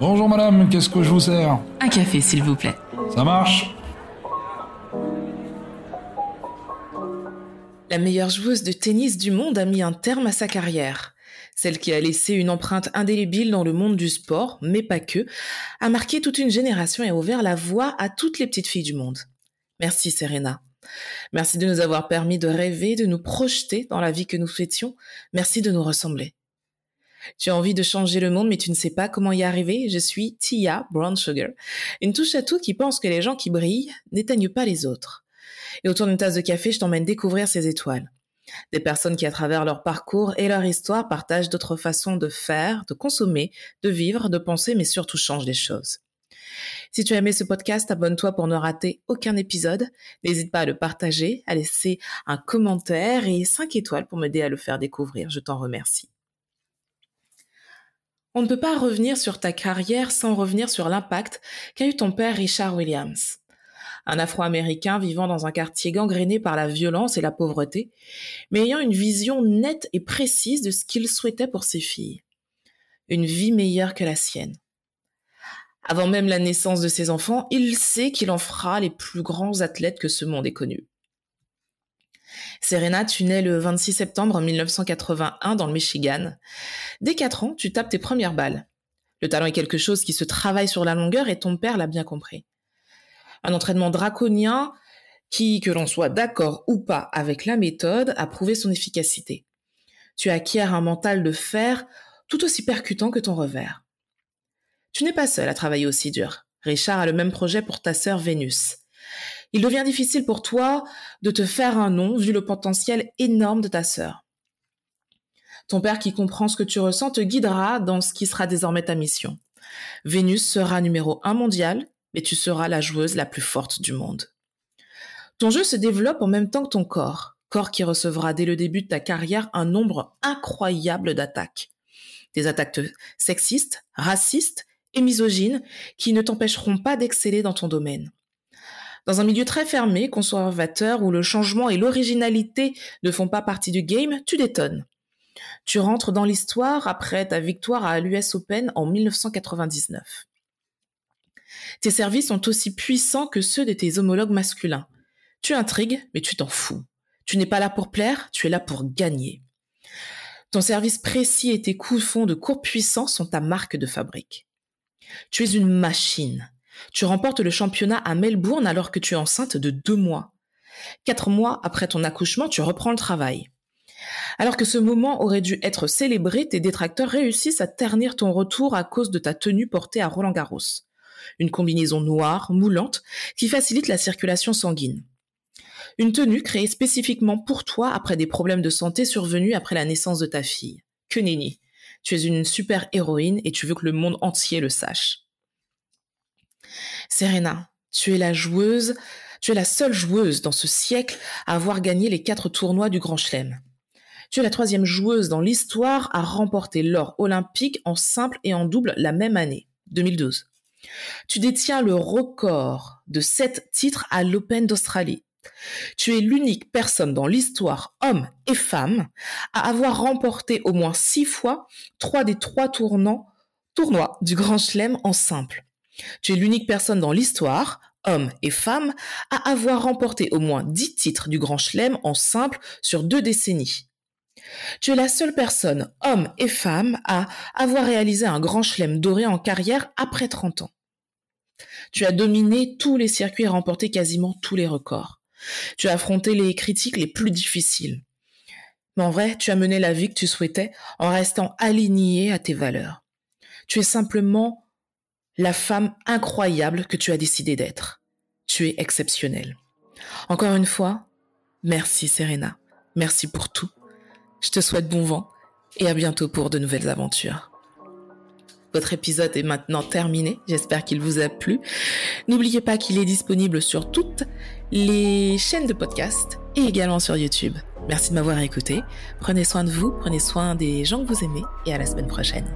Bonjour madame, qu'est-ce que je vous sers? Un café, s'il vous plaît. Ça marche? La meilleure joueuse de tennis du monde a mis un terme à sa carrière. Celle qui a laissé une empreinte indélébile dans le monde du sport, mais pas que, a marqué toute une génération et a ouvert la voie à toutes les petites filles du monde. Merci Serena. Merci de nous avoir permis de rêver, de nous projeter dans la vie que nous souhaitions. Merci de nous ressembler. Tu as envie de changer le monde, mais tu ne sais pas comment y arriver. Je suis Tia Brown Sugar, une touche à tout qui pense que les gens qui brillent n'éteignent pas les autres. Et autour d'une tasse de café, je t'emmène découvrir ces étoiles. Des personnes qui, à travers leur parcours et leur histoire, partagent d'autres façons de faire, de consommer, de vivre, de penser, mais surtout changent les choses. Si tu as aimé ce podcast, abonne-toi pour ne rater aucun épisode. N'hésite pas à le partager, à laisser un commentaire et 5 étoiles pour m'aider à le faire découvrir. Je t'en remercie. On ne peut pas revenir sur ta carrière sans revenir sur l'impact qu'a eu ton père Richard Williams. Un Afro-Américain vivant dans un quartier gangréné par la violence et la pauvreté, mais ayant une vision nette et précise de ce qu'il souhaitait pour ses filles. Une vie meilleure que la sienne. Avant même la naissance de ses enfants, il sait qu'il en fera les plus grands athlètes que ce monde ait connus. Serena, tu nais le 26 septembre 1981 dans le Michigan. Dès 4 ans, tu tapes tes premières balles. Le talent est quelque chose qui se travaille sur la longueur et ton père l'a bien compris. Un entraînement draconien qui, que l'on soit d'accord ou pas avec la méthode, a prouvé son efficacité. Tu acquiers un mental de fer tout aussi percutant que ton revers. Tu n'es pas seul à travailler aussi dur. Richard a le même projet pour ta sœur Vénus il devient difficile pour toi de te faire un nom vu le potentiel énorme de ta sœur. Ton père qui comprend ce que tu ressens te guidera dans ce qui sera désormais ta mission. Vénus sera numéro un mondial, mais tu seras la joueuse la plus forte du monde. Ton jeu se développe en même temps que ton corps, corps qui recevra dès le début de ta carrière un nombre incroyable d'attaques. Des attaques sexistes, racistes et misogynes qui ne t'empêcheront pas d'exceller dans ton domaine. Dans un milieu très fermé, conservateur, où le changement et l'originalité ne font pas partie du game, tu détonnes. Tu rentres dans l'histoire après ta victoire à l'US Open en 1999. Tes services sont aussi puissants que ceux de tes homologues masculins. Tu intrigues, mais tu t'en fous. Tu n'es pas là pour plaire, tu es là pour gagner. Ton service précis et tes coups de fond de court puissant sont ta marque de fabrique. Tu es une machine. Tu remportes le championnat à Melbourne alors que tu es enceinte de deux mois. Quatre mois après ton accouchement, tu reprends le travail. Alors que ce moment aurait dû être célébré, tes détracteurs réussissent à ternir ton retour à cause de ta tenue portée à Roland Garros. Une combinaison noire, moulante, qui facilite la circulation sanguine. Une tenue créée spécifiquement pour toi après des problèmes de santé survenus après la naissance de ta fille. Que nenni. Tu es une super héroïne et tu veux que le monde entier le sache. Serena, tu es la joueuse, tu es la seule joueuse dans ce siècle à avoir gagné les quatre tournois du Grand Chelem. Tu es la troisième joueuse dans l'histoire à remporter l'or olympique en simple et en double la même année, 2012. Tu détiens le record de sept titres à l'Open d'Australie. Tu es l'unique personne dans l'histoire, homme et femme, à avoir remporté au moins six fois trois des trois tournois du Grand Chelem en simple. Tu es l'unique personne dans l'histoire, homme et femme, à avoir remporté au moins 10 titres du Grand Chelem en simple sur deux décennies. Tu es la seule personne, homme et femme, à avoir réalisé un Grand Chelem doré en carrière après 30 ans. Tu as dominé tous les circuits et remporté quasiment tous les records. Tu as affronté les critiques les plus difficiles. Mais en vrai, tu as mené la vie que tu souhaitais en restant aligné à tes valeurs. Tu es simplement la femme incroyable que tu as décidé d'être. Tu es exceptionnelle. Encore une fois, merci Serena. Merci pour tout. Je te souhaite bon vent et à bientôt pour de nouvelles aventures. Votre épisode est maintenant terminé. J'espère qu'il vous a plu. N'oubliez pas qu'il est disponible sur toutes les chaînes de podcast et également sur YouTube. Merci de m'avoir écouté. Prenez soin de vous, prenez soin des gens que vous aimez et à la semaine prochaine.